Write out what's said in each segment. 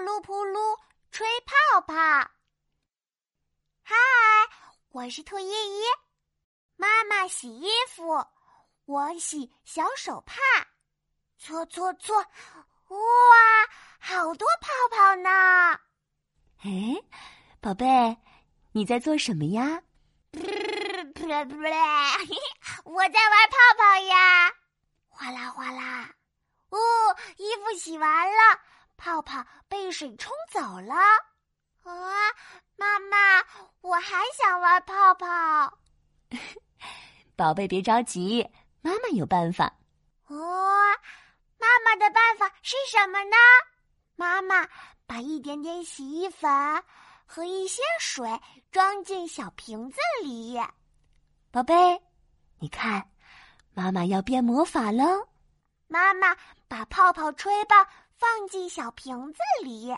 扑噜扑噜吹泡泡。嗨，我是兔依依。妈妈洗衣服，我洗小手帕。搓搓搓，哇，好多泡泡呢！哎，宝贝，你在做什么呀？我在玩泡泡呀，哗啦哗啦。哦，衣服洗完了，泡泡被水冲走了。啊，妈妈，我还想玩泡泡。宝贝，别着急，妈妈有办法。哦，妈妈的办法是什么呢？妈妈把一点点洗衣粉和一些水装进小瓶子里。宝贝，你看，妈妈要变魔法了！妈妈把泡泡吹棒放进小瓶子里，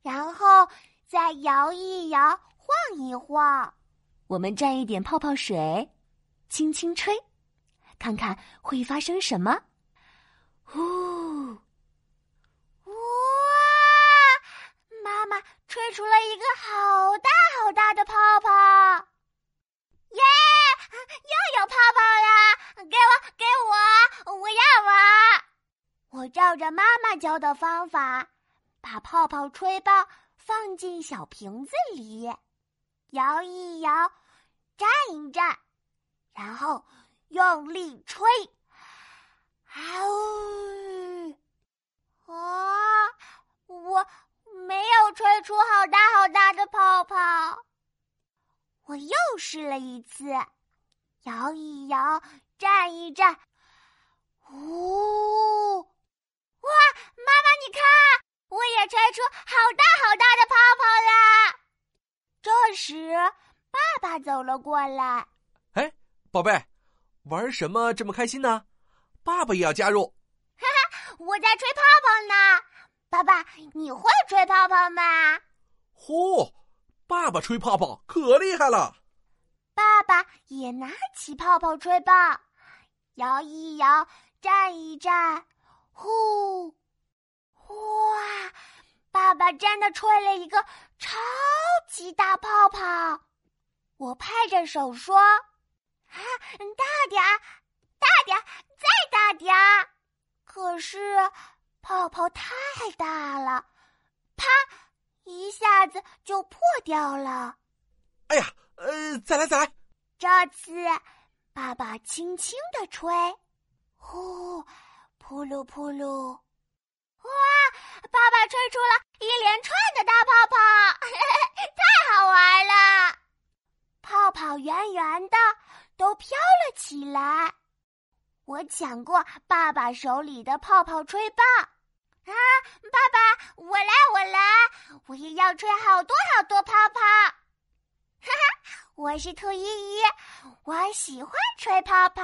然后再摇一摇，晃一晃。我们蘸一点泡泡水，轻轻吹，看看会发生什么。呼！哇！妈妈吹出了一个好大好大的泡泡。耶！又有泡泡呀！给我，给我，我要玩。我照着妈妈教的方法，把泡泡吹棒放进小瓶子里，摇一摇，站一站，然后用力吹。啊呜！啊，我没有吹出好大好大的泡泡。我又试了一次，摇一摇，站一站，呜！看，我也吹出好大好大的泡泡啦！这时，爸爸走了过来。哎，宝贝，玩什么这么开心呢？爸爸也要加入。哈哈，我在吹泡泡呢。爸爸，你会吹泡泡吗？呼！爸爸吹泡泡可厉害了，爸爸也拿起泡泡吹棒，摇一摇，站一站，呼！哇！爸爸真的吹了一个超级大泡泡，我拍着手说：“啊，大点儿，大点儿，再大点儿！”可是泡泡太大了，啪！一下子就破掉了。哎呀，呃，再来再来。这次，爸爸轻轻的吹，呼，扑噜扑噜，哇！爸爸吹出了一连串的大泡泡，太好玩了！泡泡圆圆的，都飘了起来。我抢过爸爸手里的泡泡吹棒。啊，爸爸，我来，我来，我也要吹好多好多泡泡。哈哈，我是兔依依，我喜欢吹泡泡。